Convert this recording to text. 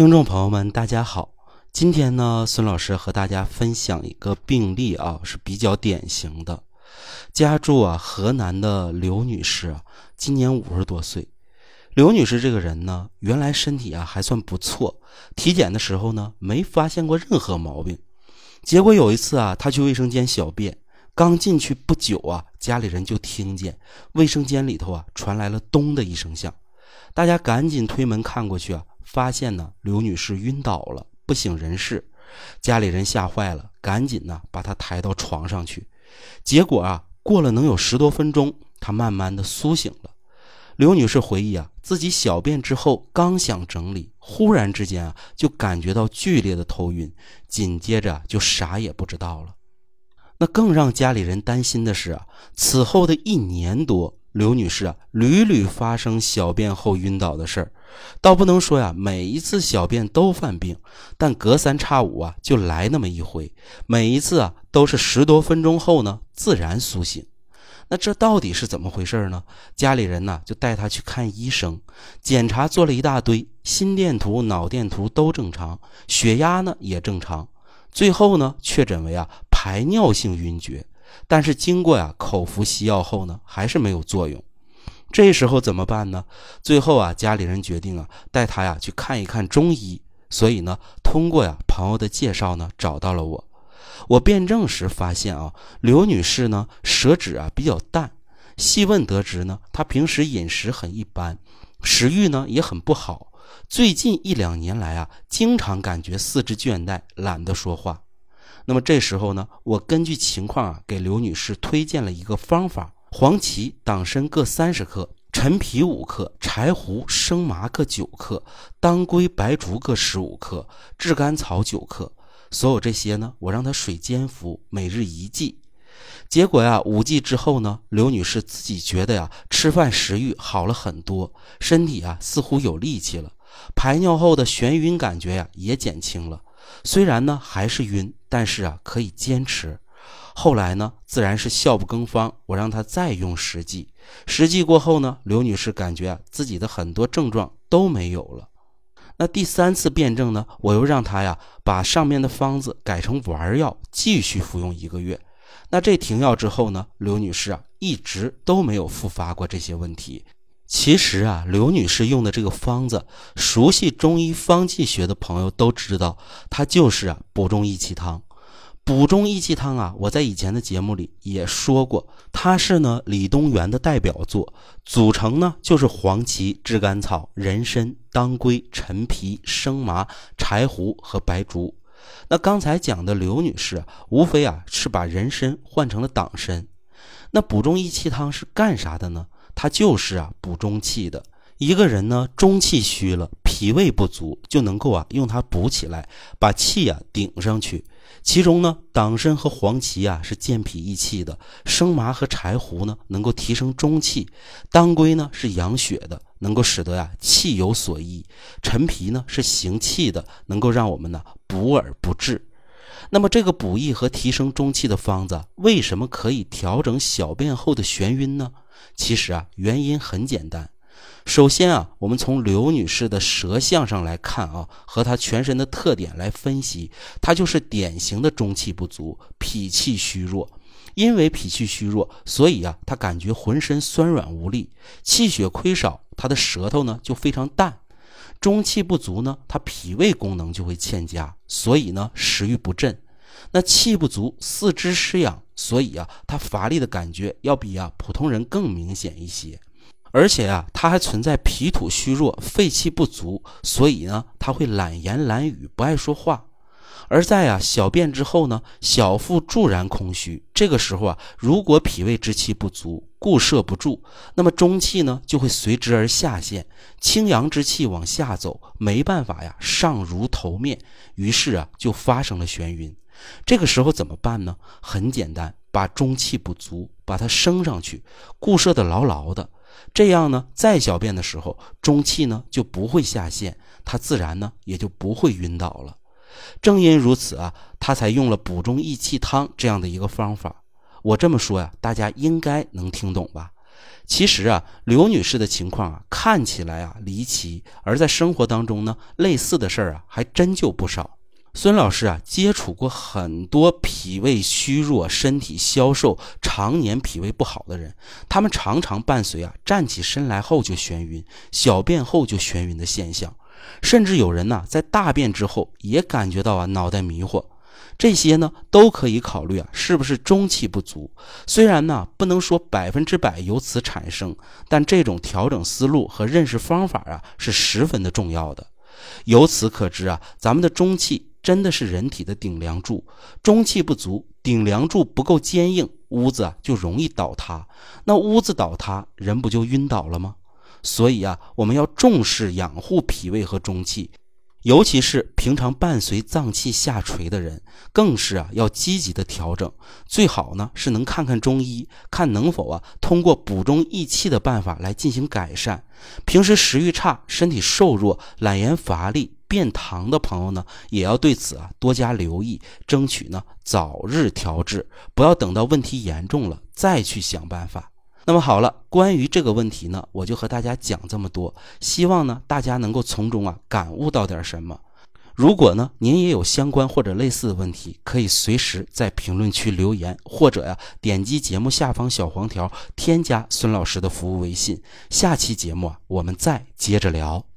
听众朋友们，大家好。今天呢，孙老师和大家分享一个病例啊，是比较典型的。家住啊河南的刘女士啊，今年五十多岁。刘女士这个人呢，原来身体啊还算不错，体检的时候呢没发现过任何毛病。结果有一次啊，她去卫生间小便，刚进去不久啊，家里人就听见卫生间里头啊传来了咚的一声响。大家赶紧推门看过去啊，发现呢刘女士晕倒了，不省人事。家里人吓坏了，赶紧呢把她抬到床上去。结果啊，过了能有十多分钟，她慢慢的苏醒了。刘女士回忆啊，自己小便之后刚想整理，忽然之间啊就感觉到剧烈的头晕，紧接着就啥也不知道了。那更让家里人担心的是啊，此后的一年多。刘女士啊，屡屡发生小便后晕倒的事儿，倒不能说呀，每一次小便都犯病，但隔三差五啊就来那么一回，每一次啊都是十多分钟后呢自然苏醒。那这到底是怎么回事呢？家里人呢就带她去看医生，检查做了一大堆，心电图、脑电图都正常，血压呢也正常，最后呢确诊为啊排尿性晕厥。但是经过呀口服西药后呢，还是没有作用。这时候怎么办呢？最后啊，家里人决定啊，带他呀去看一看中医。所以呢，通过呀朋友的介绍呢，找到了我。我辩证时发现啊，刘女士呢舌质啊比较淡。细问得知呢，她平时饮食很一般，食欲呢也很不好。最近一两年来啊，经常感觉四肢倦怠，懒得说话。那么这时候呢，我根据情况啊，给刘女士推荐了一个方法：黄芪、党参各三十克，陈皮五克，柴胡、生麻各九克，当归、白术各十五克，炙甘草九克。所有这些呢，我让她水煎服，每日一剂。结果呀，五剂之后呢，刘女士自己觉得呀，吃饭食欲好了很多，身体啊似乎有力气了，排尿后的眩晕感觉呀也减轻了。虽然呢还是晕，但是啊可以坚持。后来呢自然是效不更方，我让他再用十剂。十剂过后呢，刘女士感觉啊自己的很多症状都没有了。那第三次辩证呢，我又让他呀把上面的方子改成丸药，继续服用一个月。那这停药之后呢，刘女士啊一直都没有复发过这些问题。其实啊，刘女士用的这个方子，熟悉中医方剂学的朋友都知道，它就是啊补中益气汤。补中益气汤啊，我在以前的节目里也说过，它是呢李东垣的代表作，组成呢就是黄芪、炙甘草、人参、当归、陈皮、生麻、柴胡和白术。那刚才讲的刘女士，无非啊是把人参换成了党参。那补中益气汤是干啥的呢？它就是啊补中气的。一个人呢中气虚了，脾胃不足，就能够啊用它补起来，把气啊顶上去。其中呢，党参和黄芪啊是健脾益气的，生麻和柴胡呢能够提升中气，当归呢是养血的，能够使得呀气有所益。陈皮呢是行气的，能够让我们呢补而不滞。那么这个补益和提升中气的方子，为什么可以调整小便后的眩晕呢？其实啊，原因很简单。首先啊，我们从刘女士的舌象上来看啊，和她全身的特点来分析，她就是典型的中气不足、脾气虚弱。因为脾气虚弱，所以啊，她感觉浑身酸软无力，气血亏少，她的舌头呢就非常淡。中气不足呢，他脾胃功能就会欠佳，所以呢食欲不振。那气不足，四肢失养。所以啊，他乏力的感觉要比啊普通人更明显一些，而且啊，他还存在脾土虚弱、肺气不足，所以呢，他会懒言懒语，不爱说话。而在啊小便之后呢，小腹骤然空虚，这个时候啊，如果脾胃之气不足，固摄不住，那么中气呢就会随之而下陷，清阳之气往下走，没办法呀上如头面，于是啊就发生了眩晕。这个时候怎么办呢？很简单，把中气不足，把它升上去，固摄的牢牢的。这样呢，再小便的时候，中气呢就不会下陷，它自然呢也就不会晕倒了。正因如此啊，他才用了补中益气汤这样的一个方法。我这么说呀，大家应该能听懂吧？其实啊，刘女士的情况啊，看起来啊离奇，而在生活当中呢，类似的事儿啊，还真就不少。孙老师啊，接触过很多脾胃虚弱、身体消瘦、常年脾胃不好的人，他们常常伴随啊站起身来后就眩晕、小便后就眩晕的现象，甚至有人呢在大便之后也感觉到啊脑袋迷糊。这些呢都可以考虑啊是不是中气不足。虽然呢不能说百分之百由此产生，但这种调整思路和认识方法啊是十分的重要的。由此可知啊，咱们的中气。真的是人体的顶梁柱，中气不足，顶梁柱不够坚硬，屋子啊就容易倒塌。那屋子倒塌，人不就晕倒了吗？所以啊，我们要重视养护脾胃和中气。尤其是平常伴随脏气下垂的人，更是啊要积极的调整。最好呢是能看看中医，看能否啊通过补中益气的办法来进行改善。平时食欲差、身体瘦弱、懒言乏力、便溏的朋友呢，也要对此啊多加留意，争取呢早日调治，不要等到问题严重了再去想办法。那么好了，关于这个问题呢，我就和大家讲这么多，希望呢大家能够从中啊感悟到点什么。如果呢您也有相关或者类似的问题，可以随时在评论区留言，或者呀点击节目下方小黄条添加孙老师的服务微信。下期节目啊我们再接着聊。